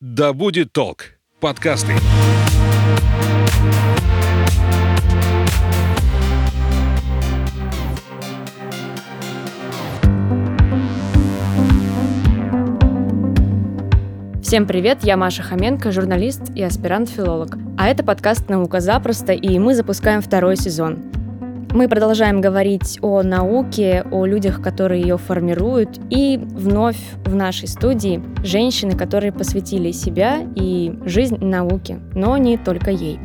«Да будет толк» подкасты. Всем привет, я Маша Хоменко, журналист и аспирант-филолог. А это подкаст «Наука запросто», и мы запускаем второй сезон. Мы продолжаем говорить о науке, о людях, которые ее формируют, и вновь в нашей студии женщины, которые посвятили себя и жизнь науке, но не только ей.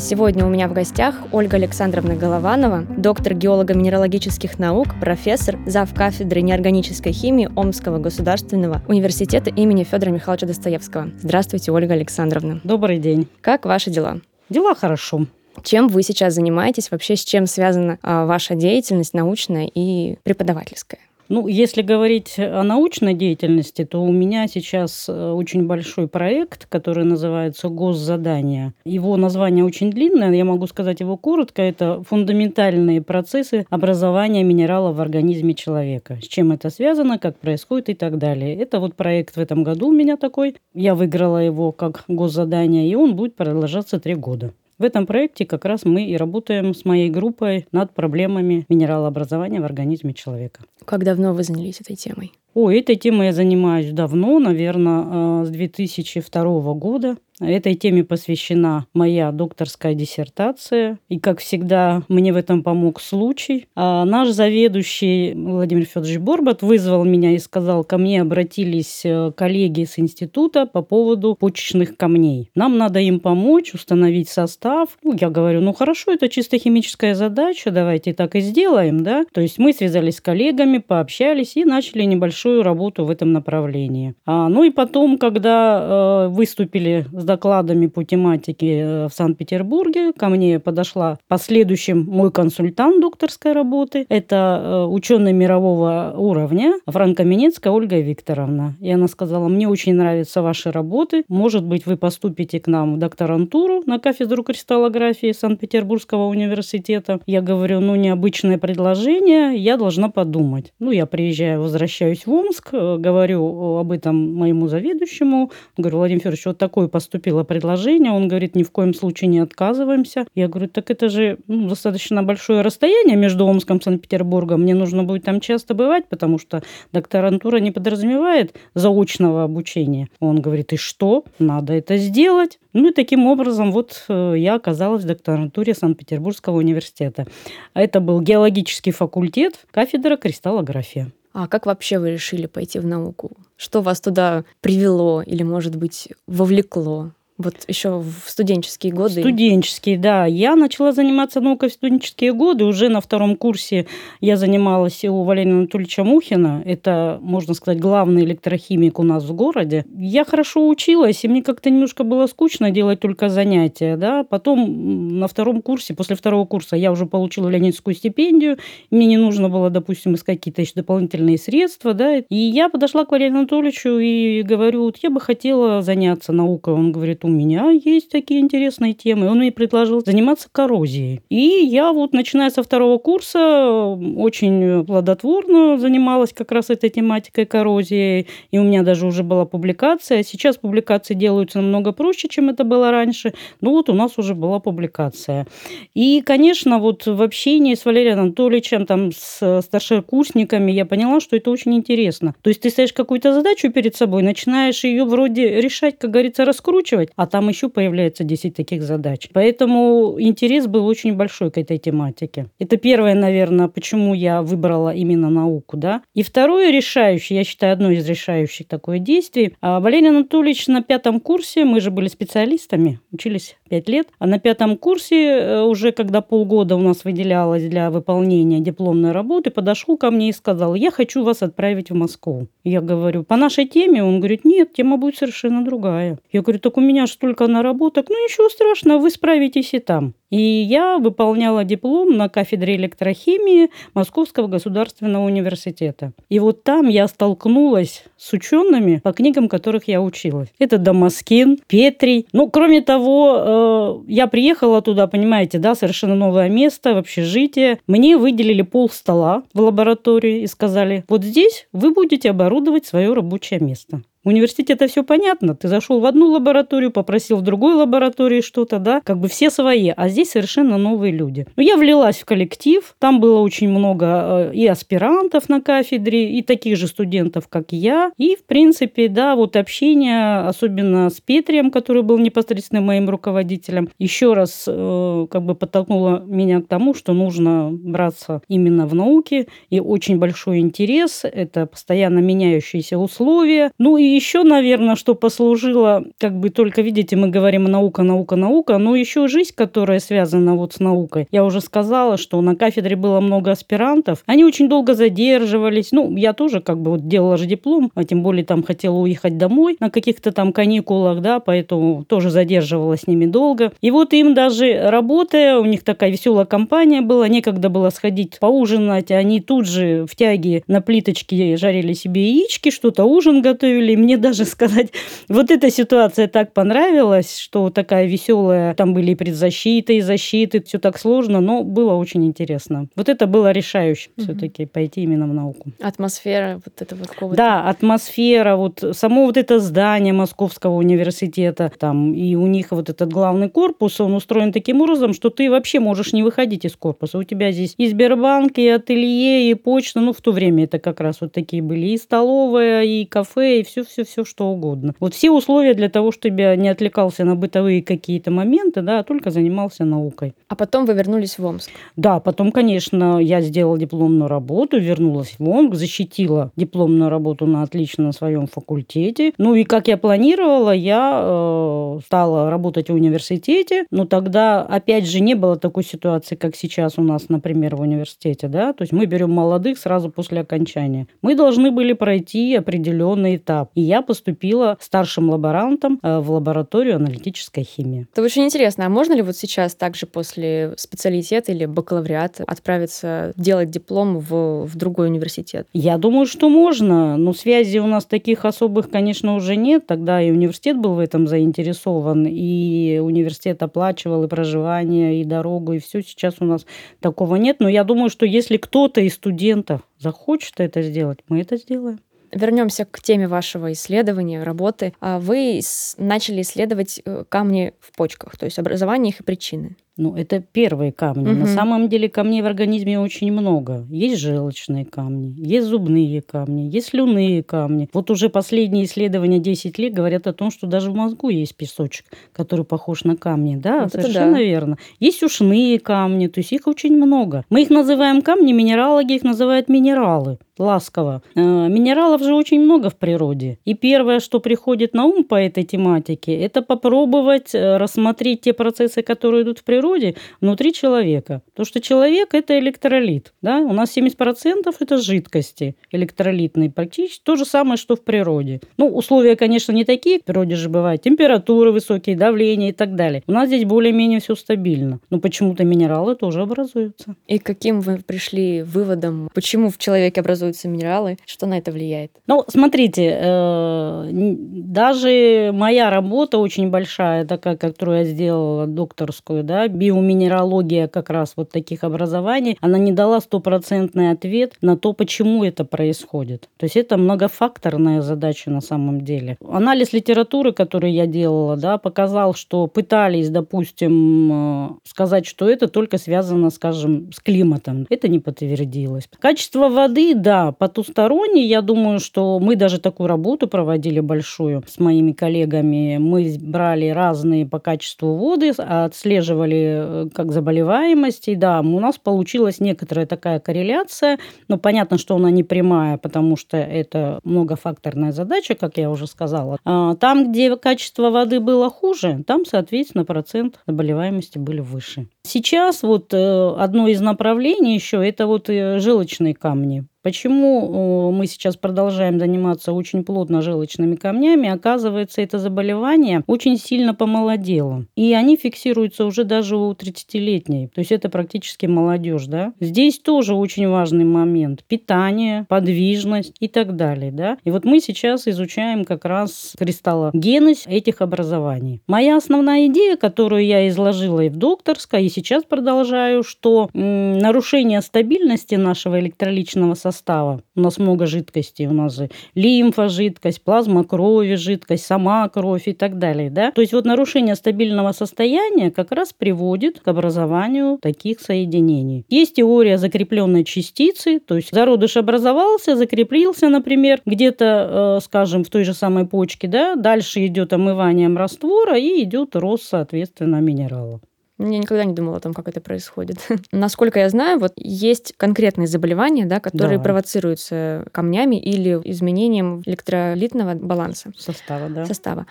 Сегодня у меня в гостях Ольга Александровна Голованова, доктор геолого-минералогических наук, профессор, зав. кафедры неорганической химии Омского государственного университета имени Федора Михайловича Достоевского. Здравствуйте, Ольга Александровна. Добрый день. Как ваши дела? Дела хорошо. Чем вы сейчас занимаетесь? Вообще с чем связана а, ваша деятельность научная и преподавательская? Ну, если говорить о научной деятельности, то у меня сейчас э, очень большой проект, который называется «Госзадание». Его название очень длинное, я могу сказать его коротко. Это фундаментальные процессы образования минералов в организме человека. С чем это связано, как происходит и так далее. Это вот проект в этом году у меня такой. Я выиграла его как госзадание, и он будет продолжаться три года. В этом проекте как раз мы и работаем с моей группой над проблемами минералообразования в организме человека. Как давно вы занялись этой темой? О, этой темой я занимаюсь давно, наверное, э, с 2002 года. Этой теме посвящена моя докторская диссертация. И, как всегда, мне в этом помог случай. А наш заведующий Владимир Федорович Борбат вызвал меня и сказал, ко мне обратились э, коллеги с института по поводу почечных камней. Нам надо им помочь установить состав. Ну, я говорю, ну хорошо, это чисто химическая задача, давайте так и сделаем, да. То есть мы связались с коллегами, пообщались и начали небольшую работу в этом направлении. А, ну и потом, когда э, выступили с докладами по тематике э, в Санкт-Петербурге. Ко мне подошла последующим мой консультант докторской работы. Это э, ученый мирового уровня Франко-Минецкая Ольга Викторовна. И она сказала, мне очень нравятся ваши работы. Может быть, вы поступите к нам в докторантуру на кафедру кристаллографии Санкт-Петербургского университета. Я говорю, ну, необычное предложение, я должна подумать. Ну, я приезжаю, возвращаюсь в Омск, э, говорю об этом моему заведующему. Говорю, Владимир Федорович, вот такой поступ поступило предложение, он говорит, ни в коем случае не отказываемся. Я говорю, так это же ну, достаточно большое расстояние между Омском и Санкт-Петербургом, мне нужно будет там часто бывать, потому что докторантура не подразумевает заочного обучения. Он говорит, и что? Надо это сделать. Ну и таким образом вот э, я оказалась в докторантуре Санкт-Петербургского университета. Это был геологический факультет, кафедра кристаллография. А как вообще вы решили пойти в науку? Что вас туда привело или, может быть, вовлекло? Вот еще в студенческие годы. Студенческие, да. Я начала заниматься наукой в студенческие годы. Уже на втором курсе я занималась у Валерия Анатольевича Мухина. Это, можно сказать, главный электрохимик у нас в городе. Я хорошо училась, и мне как-то немножко было скучно делать только занятия. Да? Потом на втором курсе, после второго курса, я уже получила Леонидскую стипендию. Мне не нужно было, допустим, искать какие-то еще дополнительные средства. Да? И я подошла к Валерию Анатольевичу и говорю, вот я бы хотела заняться наукой. Он говорит, у меня есть такие интересные темы. Он мне предложил заниматься коррозией. И я вот, начиная со второго курса, очень плодотворно занималась как раз этой тематикой коррозии. И у меня даже уже была публикация. Сейчас публикации делаются намного проще, чем это было раньше. Но вот у нас уже была публикация. И, конечно, вот в общении с Валерием Анатольевичем, там, с старшекурсниками, я поняла, что это очень интересно. То есть ты ставишь какую-то задачу перед собой, начинаешь ее вроде решать, как говорится, раскручивать, а там еще появляется 10 таких задач. Поэтому интерес был очень большой к этой тематике. Это первое, наверное, почему я выбрала именно науку. Да? И второе решающее, я считаю, одно из решающих такое действий. А Валерий Анатольевич на пятом курсе, мы же были специалистами, учились пять лет, а на пятом курсе э, уже когда полгода у нас выделялось для выполнения дипломной работы, подошел ко мне и сказал, я хочу вас отправить в Москву. Я говорю, по нашей теме? Он говорит, нет, тема будет совершенно другая. Я говорю, так у меня столько наработок. Ну, ничего страшного, вы справитесь и там. И я выполняла диплом на кафедре электрохимии Московского государственного университета. И вот там я столкнулась с учеными, по книгам которых я училась. Это Дамаскин, Петрий. Ну, кроме того, э, я приехала туда, понимаете, да, совершенно новое место, в общежитие. Мне выделили пол стола в лаборатории и сказали, вот здесь вы будете оборудовать свое рабочее место. В университете это все понятно. Ты зашел в одну лабораторию, попросил в другой лаборатории что-то, да, как бы все свои, а здесь совершенно новые люди. Но я влилась в коллектив, там было очень много э, и аспирантов на кафедре, и таких же студентов, как я, и, в принципе, да, вот общение, особенно с Петрием, который был непосредственно моим руководителем, еще раз э, как бы подтолкнуло меня к тому, что нужно браться именно в науке, и очень большой интерес, это постоянно меняющиеся условия, ну и еще, наверное, что послужило, как бы только, видите, мы говорим наука, наука, наука, но еще жизнь, которая связана вот с наукой. Я уже сказала, что на кафедре было много аспирантов. Они очень долго задерживались. Ну, я тоже как бы вот делала же диплом, а тем более там хотела уехать домой на каких-то там каникулах, да, поэтому тоже задерживалась с ними долго. И вот им даже работая, у них такая веселая компания была, некогда было сходить поужинать, они тут же в тяге на плиточке жарили себе яички, что-то ужин готовили, мне даже сказать, вот эта ситуация так понравилась, что такая веселая, там были и предзащиты, и защиты, все так сложно, но было очень интересно. Вот это было решающим угу. все-таки пойти именно в науку. Атмосфера вот этого какого-то... Да, атмосфера, вот само вот это здание Московского университета, там, и у них вот этот главный корпус, он устроен таким образом, что ты вообще можешь не выходить из корпуса. У тебя здесь и Сбербанк, и ателье, и почта, ну, в то время это как раз вот такие были, и столовая, и кафе, и все все-все-все, что угодно. Вот все условия для того, чтобы я не отвлекался на бытовые какие-то моменты, да, а только занимался наукой. А потом вы вернулись в Омск? Да, потом, конечно, я сделала дипломную работу, вернулась в Омск, защитила дипломную работу на отлично на своем факультете. Ну и как я планировала, я э, стала работать в университете, но тогда, опять же, не было такой ситуации, как сейчас у нас, например, в университете, да, то есть мы берем молодых сразу после окончания. Мы должны были пройти определенный этап. И я поступила старшим лаборантом э, в лабораторию аналитической химии. Это очень интересно. А можно ли вот сейчас также после специалитета или бакалавриата отправиться делать диплом в, в другой университет? Я думаю, что можно. Но связи у нас таких особых, конечно, уже нет. Тогда и университет был в этом заинтересован, и университет оплачивал и проживание, и дорогу, и все. Сейчас у нас такого нет. Но я думаю, что если кто-то из студентов захочет это сделать, мы это сделаем. Вернемся к теме вашего исследования, работы. А вы начали исследовать э, камни в почках, то есть образование их и причины. Ну, это первые камни. Угу. На самом деле камней в организме очень много. Есть желчные камни, есть зубные камни, есть слюные камни. Вот уже последние исследования 10 лет говорят о том, что даже в мозгу есть песочек, который похож на камни. Да, вот совершенно да. верно. Есть ушные камни, то есть их очень много. Мы их называем камни, минералоги их называют минералы ласково. Э, минералов же очень много в природе. И первое, что приходит на ум по этой тематике, это попробовать э, рассмотреть те процессы, которые идут в природе, природе внутри человека. То, что человек – это электролит. Да? У нас 70% – это жидкости электролитные. Практически то же самое, что в природе. Ну, условия, конечно, не такие. В природе же бывают температуры высокие, давление и так далее. У нас здесь более-менее все стабильно. Но почему-то минералы тоже образуются. И каким вы пришли выводом, почему в человеке образуются минералы, что на это влияет? Ну, смотрите, э, даже моя работа очень большая, такая, которую я сделала докторскую, да, биоминералогия как раз вот таких образований, она не дала стопроцентный ответ на то, почему это происходит. То есть это многофакторная задача на самом деле. Анализ литературы, который я делала, да, показал, что пытались, допустим, э, сказать, что это только связано, скажем, с климатом. Это не подтвердилось. Качество воды, да, потустороннее. Я думаю, что мы даже такую работу проводили большую с моими коллегами. Мы брали разные по качеству воды, отслеживали Э, как заболеваемости. Да, у нас получилась некоторая такая корреляция, но понятно, что она не прямая, потому что это многофакторная задача, как я уже сказала. А там, где качество воды было хуже, там, соответственно, процент заболеваемости были выше. Сейчас вот э, одно из направлений еще это вот э, желчные камни. Почему мы сейчас продолжаем заниматься очень плотно желчными камнями? Оказывается, это заболевание очень сильно помолодело. И они фиксируются уже даже у 30-летней. То есть это практически молодежь. Да? Здесь тоже очень важный момент. Питание, подвижность и так далее. Да? И вот мы сейчас изучаем как раз кристаллогенность этих образований. Моя основная идея, которую я изложила и в докторской, и сейчас продолжаю, что нарушение стабильности нашего электроличного состава. У нас много жидкостей. У нас же лимфа жидкость, плазма крови жидкость, сама кровь и так далее. Да? То есть вот нарушение стабильного состояния как раз приводит к образованию таких соединений. Есть теория закрепленной частицы, то есть зародыш образовался, закрепился, например, где-то, э, скажем, в той же самой почке, да, дальше идет омыванием раствора и идет рост, соответственно, минерала. Я никогда не думала о том, как это происходит. Насколько я знаю, вот есть конкретные заболевания, да, которые да. провоцируются камнями или изменением электролитного баланса. Состава, да. Состава.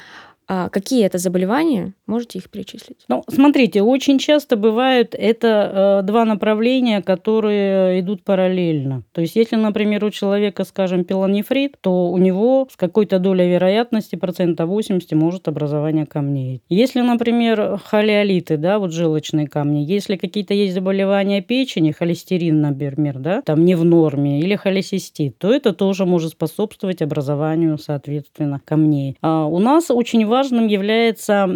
А какие это заболевания? Можете их перечислить? Ну, смотрите, очень часто бывают это э, два направления, которые идут параллельно. То есть, если, например, у человека, скажем, пилонефрит, то у него с какой-то долей вероятности, процента 80, может образование камней. Если, например, холеолиты, да, вот желчные камни, если какие-то есть заболевания печени, холестерин, например, да, там не в норме, или холесистит, то это тоже может способствовать образованию, соответственно, камней. А у нас очень важно важным является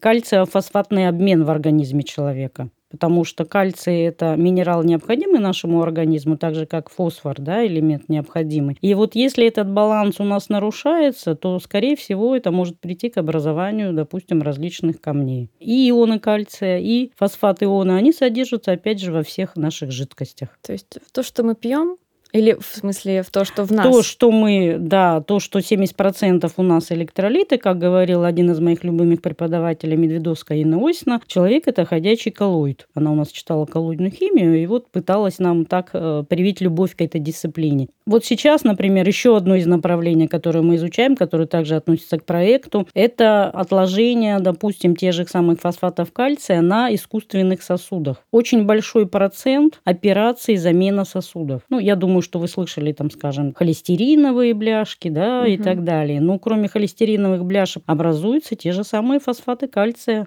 кальциофосфатный обмен в организме человека потому что кальций – это минерал, необходимый нашему организму, так же, как фосфор, да, элемент необходимый. И вот если этот баланс у нас нарушается, то, скорее всего, это может прийти к образованию, допустим, различных камней. И ионы кальция, и фосфат ионы, они содержатся, опять же, во всех наших жидкостях. То есть то, что мы пьем, или в смысле в то, что в нас? То, что мы, да, то, что 70% у нас электролиты, как говорил один из моих любимых преподавателей Медведовская Инна Осина, человек – это ходячий коллоид. Она у нас читала коллоидную химию и вот пыталась нам так э, привить любовь к этой дисциплине. Вот сейчас, например, еще одно из направлений, которое мы изучаем, которое также относится к проекту, это отложение, допустим, тех же самых фосфатов кальция на искусственных сосудах. Очень большой процент операций замена сосудов. Ну, я думаю, что вы слышали, там, скажем, холестериновые бляшки, да, угу. и так далее. Но кроме холестериновых бляшек образуются те же самые фосфаты кальция.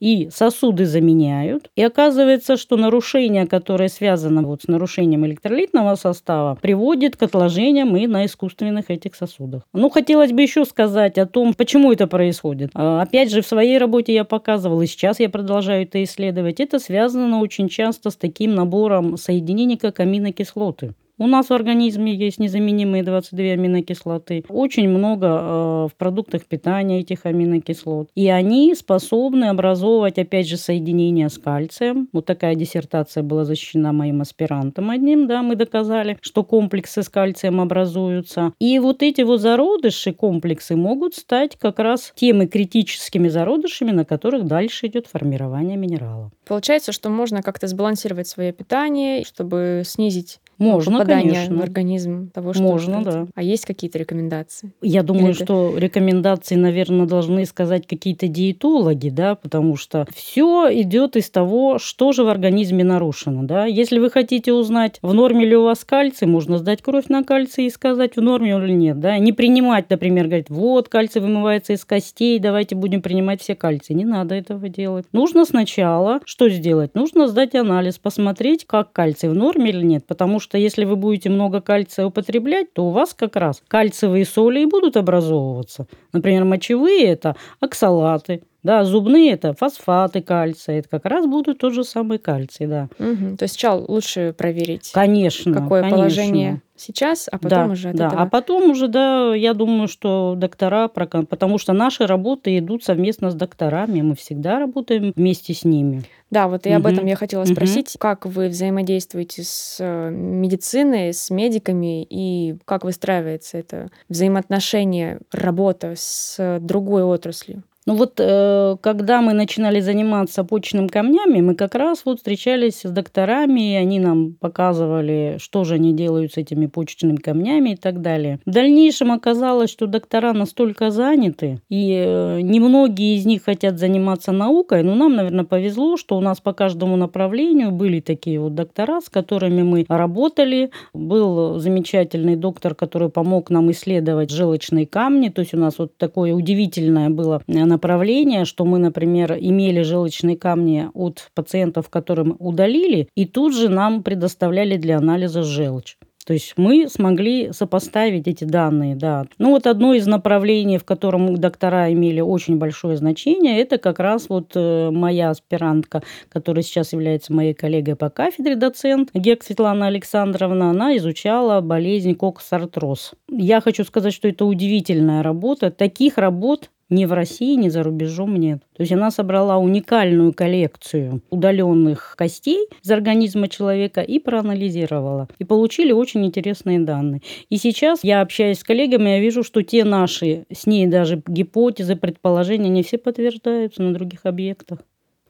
И сосуды заменяют. И оказывается, что нарушение, которое связано вот с нарушением электролитного состава, приводит к отложениям и на искусственных этих сосудах. Ну, хотелось бы еще сказать о том, почему это происходит. А, опять же, в своей работе я показывала, и сейчас я продолжаю это исследовать. Это связано очень часто с таким набором соединений, как аминокислоты. У нас в организме есть незаменимые 22 аминокислоты. Очень много э, в продуктах питания этих аминокислот. И они способны образовывать, опять же, соединения с кальцием. Вот такая диссертация была защищена моим аспирантом одним, да, мы доказали, что комплексы с кальцием образуются. И вот эти вот зародыши, комплексы могут стать как раз теми критическими зародышами, на которых дальше идет формирование минерала. Получается, что можно как-то сбалансировать свое питание, чтобы снизить можно, попадание конечно. в организм того, что Можно, да. А есть какие-то рекомендации? Я думаю, Или что рекомендации, наверное, должны сказать какие-то диетологи, да, потому что все идет из того, что же в организме нарушено, да. Если вы хотите узнать, в норме ли у вас кальций, можно сдать кровь на кальций и сказать, в норме или нет, да. Не принимать, например, говорить, вот, кальций вымывается из костей, давайте будем принимать все кальций. Не надо этого делать. Нужно сначала что сделать? Нужно сдать анализ, посмотреть, как кальций в норме или нет, потому что что если вы будете много кальция употреблять, то у вас как раз кальциевые соли и будут образовываться. Например, мочевые – это оксалаты, да, зубные это фосфаты кальция, это как раз будут тот же самый кальций, да. Угу. То есть сначала лучше проверить, конечно, какое конечно. положение сейчас, а потом да, уже от да. этого... А потом уже, да, я думаю, что доктора, потому что наши работы идут совместно с докторами, мы всегда работаем вместе с ними. Да, вот и угу. об этом я хотела спросить. Угу. Как вы взаимодействуете с э, медициной, с медиками, и как выстраивается это взаимоотношение, работа с другой отраслью? Ну вот, э, когда мы начинали заниматься почечными камнями, мы как раз вот встречались с докторами, и они нам показывали, что же они делают с этими почечными камнями и так далее. В дальнейшем оказалось, что доктора настолько заняты, и э, немногие из них хотят заниматься наукой, но нам, наверное, повезло, что у нас по каждому направлению были такие вот доктора, с которыми мы работали. Был замечательный доктор, который помог нам исследовать желчные камни, то есть у нас вот такое удивительное было направление, что мы, например, имели желчные камни от пациентов, которым удалили, и тут же нам предоставляли для анализа желчь. То есть мы смогли сопоставить эти данные, да. Ну вот одно из направлений, в котором доктора имели очень большое значение, это как раз вот э, моя аспирантка, которая сейчас является моей коллегой по кафедре, доцент Гек Светлана Александровна, она изучала болезнь коксартроз. Я хочу сказать, что это удивительная работа. Таких работ ни в России, ни за рубежом нет. То есть она собрала уникальную коллекцию удаленных костей из организма человека и проанализировала. И получили очень интересные данные. И сейчас я общаюсь с коллегами, я вижу, что те наши с ней даже гипотезы, предположения, не все подтверждаются на других объектах.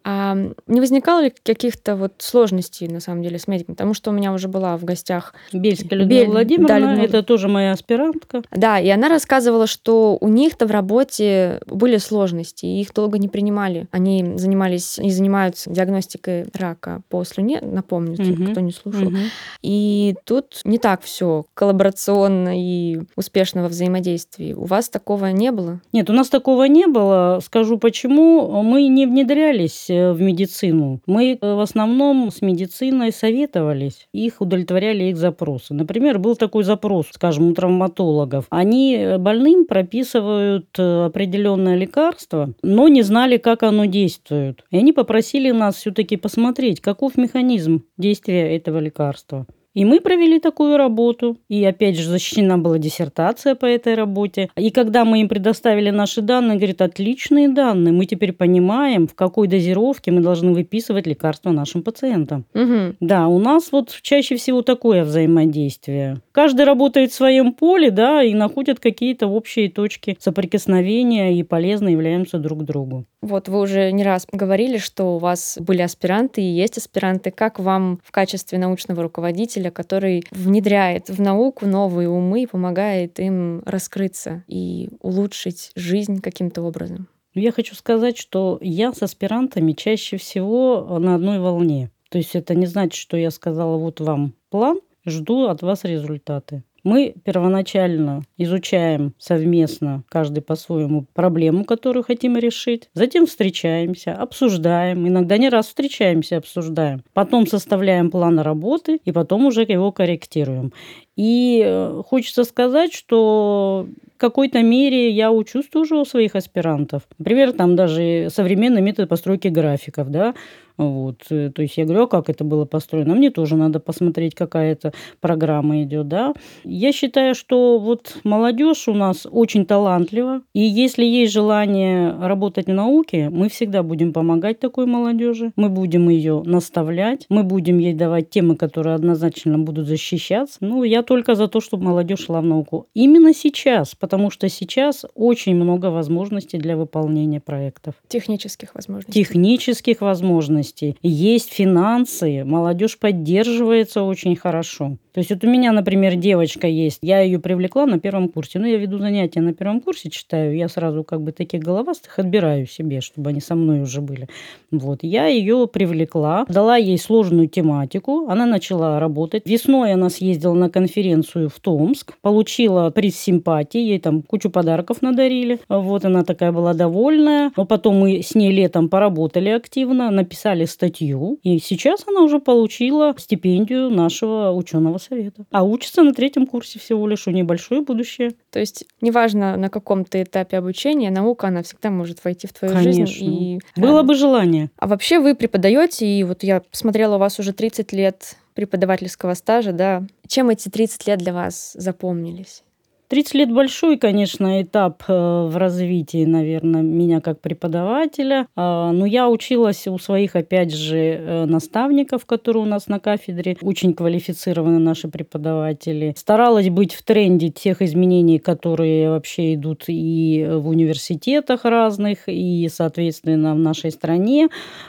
А не возникало ли каких-то вот сложностей, на самом деле, с медиками? Потому что у меня уже была в гостях Бельская Людмила Бель... Владимировна, да, Людмила... это тоже моя аспирантка. Да, и она рассказывала, что у них-то в работе были сложности, и их долго не принимали. Они занимались и занимаются диагностикой рака по слюне, напомню, угу. кто не слушал. Угу. И тут не так все коллаборационно и успешно во взаимодействии. У вас такого не было? Нет, у нас такого не было. Скажу почему. Мы не внедрялись в медицину. Мы э, в основном с медициной советовались, их удовлетворяли их запросы. Например, был такой запрос, скажем, у травматологов. Они э, больным прописывают определенное лекарство, но не знали, как оно действует. И они попросили нас все-таки посмотреть, каков механизм действия этого лекарства. И мы провели такую работу. И опять же защищена была диссертация по этой работе. И когда мы им предоставили наши данные, говорит, отличные данные. Мы теперь понимаем, в какой дозировке мы должны выписывать лекарства нашим пациентам. Угу. Да, у нас вот чаще всего такое взаимодействие. Каждый работает в своем поле, да, и находят какие-то общие точки соприкосновения и полезно являемся друг другу. Вот вы уже не раз говорили, что у вас были аспиранты и есть аспиранты. Как вам в качестве научного руководителя исследователя, который внедряет в науку новые умы и помогает им раскрыться и улучшить жизнь каким-то образом. Я хочу сказать, что я с аспирантами чаще всего на одной волне. То есть это не значит, что я сказала, вот вам план, жду от вас результаты. Мы первоначально изучаем совместно, каждый по-своему, проблему, которую хотим решить. Затем встречаемся, обсуждаем. Иногда не раз встречаемся, обсуждаем. Потом составляем план работы и потом уже его корректируем. И э, хочется сказать, что в какой-то мере я учусь тоже у своих аспирантов. Например, там даже современный метод постройки графиков, да, вот. Э, то есть я говорю, а как это было построено? Мне тоже надо посмотреть, какая это программа идет, да. Я считаю, что вот молодежь у нас очень талантлива, и если есть желание работать в науке, мы всегда будем помогать такой молодежи, мы будем ее наставлять, мы будем ей давать темы, которые однозначно будут защищаться. Ну, я только за то, чтобы молодежь шла в науку. Именно сейчас, потому что сейчас очень много возможностей для выполнения проектов. Технических возможностей. Технических возможностей. Есть финансы, молодежь поддерживается очень хорошо. То есть вот у меня, например, девочка есть, я ее привлекла на первом курсе. Ну, я веду занятия на первом курсе, читаю, я сразу как бы таких головастых отбираю себе, чтобы они со мной уже были. Вот, я ее привлекла, дала ей сложную тематику, она начала работать. Весной она съездила на конференцию в Томск, получила приз симпатии, ей там кучу подарков надарили. Вот, она такая была довольная. Но потом мы с ней летом поработали активно, написали статью, и сейчас она уже получила стипендию нашего ученого совета. А учится на третьем курсе всего лишь, у небольшое будущее. То есть неважно на каком-то этапе обучения, наука, она всегда может войти в твою Конечно. жизнь. И... Было бы желание. А вообще вы преподаете, и вот я посмотрела, у вас уже 30 лет преподавательского стажа, да. Чем эти 30 лет для вас запомнились? 30 лет большой, конечно, этап э, в развитии, наверное, меня как преподавателя. А, но я училась у своих, опять же, э, наставников, которые у нас на кафедре, очень квалифицированы наши преподаватели. Старалась быть в тренде тех изменений, которые вообще идут и в университетах разных, и, соответственно, в нашей стране.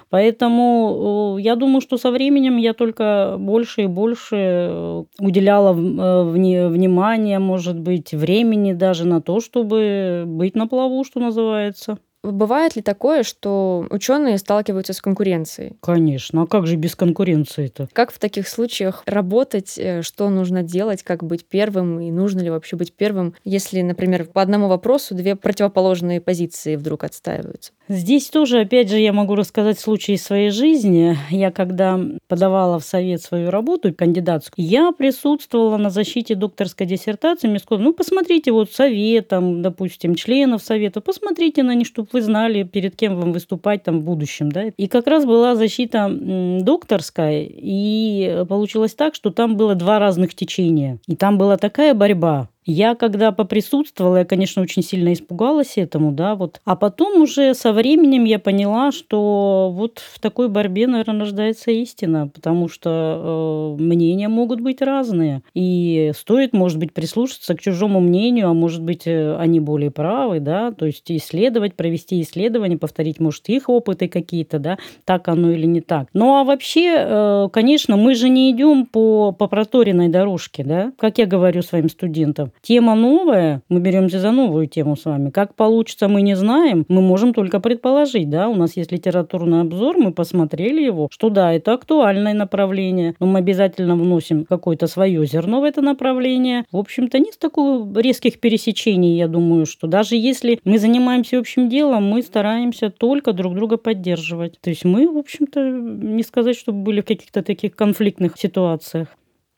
Поэтому я думаю, что со временем я только больше и больше уделяла внимания, может быть, времени даже на то, чтобы быть на плаву, что называется. Бывает ли такое, что ученые сталкиваются с конкуренцией? Конечно. А как же без конкуренции-то? Как в таких случаях работать? Э, что нужно делать? Как быть первым? И нужно ли вообще быть первым, если, например, по одному вопросу две противоположные позиции вдруг отстаиваются? Здесь тоже, опять же, я могу рассказать случай из своей жизни. Я когда подавала в совет свою работу кандидатскую, я присутствовала на защите докторской диссертации. Мне сказали, ну, посмотрите, вот совет, там, допустим, членов совета, посмотрите на них, чтобы вы знали, перед кем вам выступать там в будущем. Да? И как раз была защита докторская, и получилось так, что там было два разных течения. И там была такая борьба я когда поприсутствовала, я, конечно, очень сильно испугалась этому, да, вот. А потом уже со временем я поняла, что вот в такой борьбе, наверное, рождается истина, потому что э, мнения могут быть разные. И стоит, может быть, прислушаться к чужому мнению, а может быть, э, они более правы, да, то есть исследовать, провести исследование, повторить, может, их опыты какие-то, да, так оно или не так. Ну, а вообще, э, конечно, мы же не идем по, по проторенной дорожке, да, как я говорю своим студентам. Тема новая, мы беремся за новую тему с вами. Как получится, мы не знаем, мы можем только предположить, да, у нас есть литературный обзор, мы посмотрели его, что да, это актуальное направление, но мы обязательно вносим какое-то свое зерно в это направление. В общем-то, нет такого резких пересечений, я думаю, что даже если мы занимаемся общим делом, мы стараемся только друг друга поддерживать. То есть мы, в общем-то, не сказать, чтобы были в каких-то таких конфликтных ситуациях.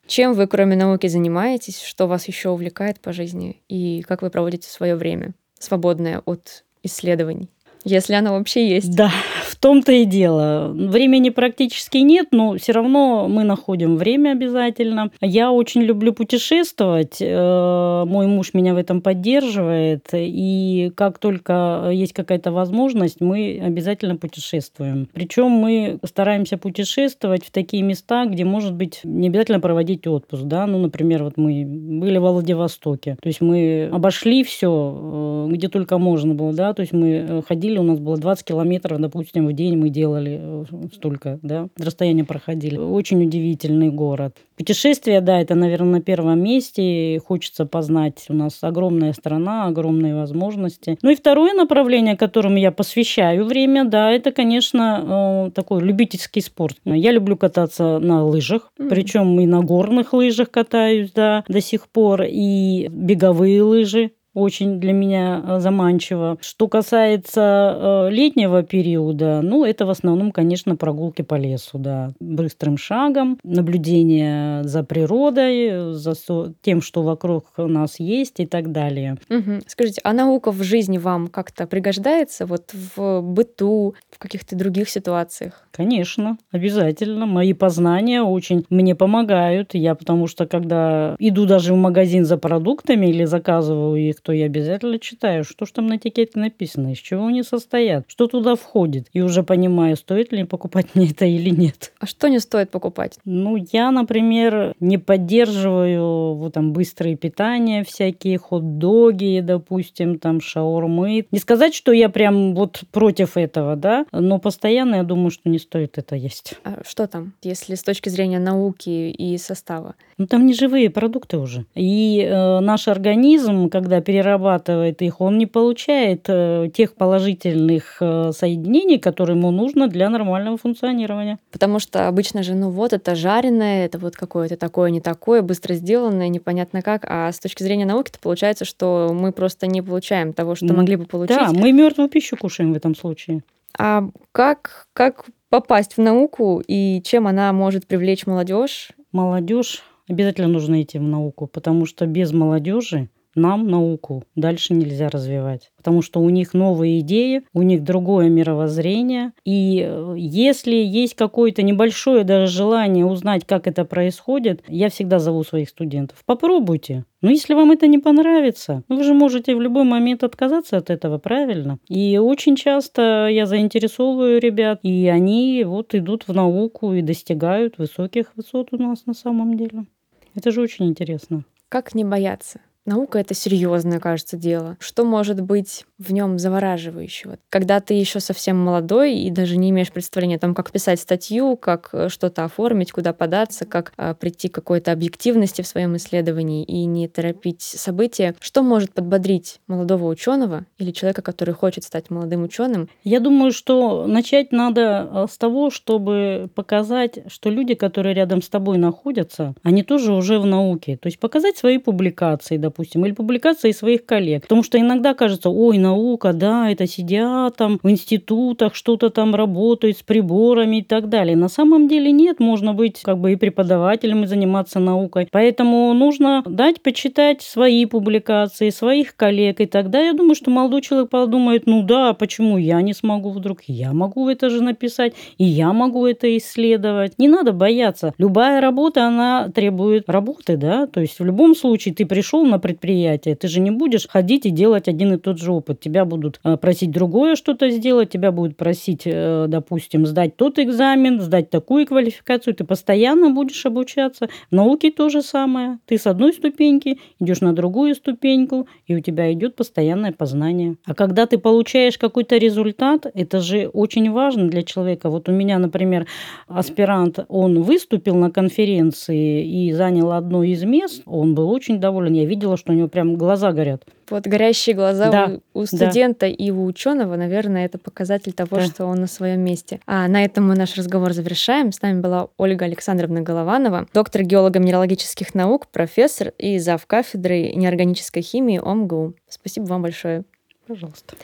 Чем вы, кроме науки, занимаетесь? Что вас еще увлекает по жизни? И как вы проводите свое время, свободное от исследований? если она вообще есть. Да, в том-то и дело. Времени практически нет, но все равно мы находим время обязательно. Я очень люблю путешествовать. Э, мой муж меня в этом поддерживает. И как только есть какая-то возможность, мы обязательно путешествуем. Причем мы стараемся путешествовать в такие места, где, может быть, не обязательно проводить отпуск. Да? Ну, например, вот мы были во Владивостоке. То есть мы обошли все, э, где только можно было. Да? То есть мы э, ходили, у нас было 20 километров, допустим, в день мы делали э, столько, да, расстояние проходили. Очень удивительный город. Путешествия, да, это, наверное, на первом месте. Хочется познать. У нас огромная страна, огромные возможности. Ну и второе направление, которому я посвящаю время, да, это, конечно, э, такой любительский спорт. Я люблю кататься на лыжах, mm-hmm. причем и на горных лыжах катаюсь, да, до сих пор, и беговые лыжи очень для меня э, заманчиво. Что касается э, летнего периода, ну, это в основном, конечно, прогулки по лесу, да, быстрым шагом, наблюдение за природой, за тем, что вокруг нас есть и так далее. Угу. Скажите, а наука в жизни вам как-то пригождается вот в быту, в каких-то других ситуациях? Конечно, обязательно. Мои познания очень мне помогают. Я потому что, когда иду даже в магазин за продуктами или заказываю их, то я обязательно читаю, что же там на этикетке написано, из чего они состоят, что туда входит. И уже понимаю, стоит ли покупать мне это или нет. А что не стоит покупать? Ну, я, например, не поддерживаю вот там быстрые питания всякие, хот-доги, допустим, там шаурмы. Не сказать, что я прям вот против этого, да, но постоянно я думаю, что не стоит это есть. А что там, если с точки зрения науки и состава? Ну, там не живые продукты уже. И э, наш организм, когда перед перерабатывает их, он не получает э, тех положительных э, соединений, которые ему нужно для нормального функционирования. Потому что обычно же, ну вот, это жареное, это вот какое-то такое, не такое, быстро сделанное, непонятно как. А с точки зрения науки, то получается, что мы просто не получаем того, что могли бы получить. Да, мы мертвую пищу кушаем в этом случае. А как, как попасть в науку и чем она может привлечь молодежь? Молодежь обязательно нужно идти в науку, потому что без молодежи нам науку дальше нельзя развивать. Потому что у них новые идеи, у них другое мировоззрение. И э, если есть какое-то небольшое даже желание узнать, как это происходит, я всегда зову своих студентов. Попробуйте. Но если вам это не понравится, вы же можете в любой момент отказаться от этого, правильно? И очень часто я заинтересовываю ребят, и они вот идут в науку и достигают высоких высот у нас на самом деле. Это же очень интересно. Как не бояться? Наука — это серьезное, кажется, дело. Что может быть в нем завораживающего? Когда ты еще совсем молодой и даже не имеешь представления о том, как писать статью, как э, что-то оформить, куда податься, как а, прийти к какой-то объективности в своем исследовании и не торопить события, что может подбодрить молодого ученого или человека, который хочет стать молодым ученым? Я думаю, что начать надо э, с того, чтобы показать, что люди, которые рядом с тобой находятся, они тоже уже в науке. То есть показать свои публикации, допустим, или публикации своих коллег. Потому что иногда кажется, ой, наука, да, это сидят там в институтах, что-то там работают с приборами и так далее. На самом деле нет, можно быть как бы и преподавателем и заниматься наукой. Поэтому нужно дать почитать свои публикации, своих коллег. И тогда я думаю, что молодой человек подумает, ну да, почему я не смогу вдруг? Я могу это же написать, и я могу это исследовать. Не надо бояться. Любая работа, она требует работы, да, то есть в любом случае ты пришел на предприятие. Ты же не будешь ходить и делать один и тот же опыт. Тебя будут э, просить другое что-то сделать, тебя будут просить, э, допустим, сдать тот экзамен, сдать такую квалификацию. Ты постоянно будешь обучаться. В науке то же самое. Ты с одной ступеньки идешь на другую ступеньку, и у тебя идет постоянное познание. А когда ты получаешь какой-то результат, это же очень важно для человека. Вот у меня, например, аспирант, он выступил на конференции и занял одно из мест, он был очень доволен. Я видела, что у него прям глаза горят. Вот горящие глаза да, у, у студента да. и у ученого, наверное, это показатель того, да. что он на своем месте. А на этом мы наш разговор завершаем. С нами была Ольга Александровна Голованова, доктор геолого-минералогических наук, профессор и зав. кафедры неорганической химии ОМГУ. Спасибо вам большое. Пожалуйста.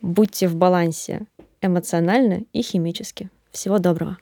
Будьте в балансе эмоционально и химически. Всего доброго.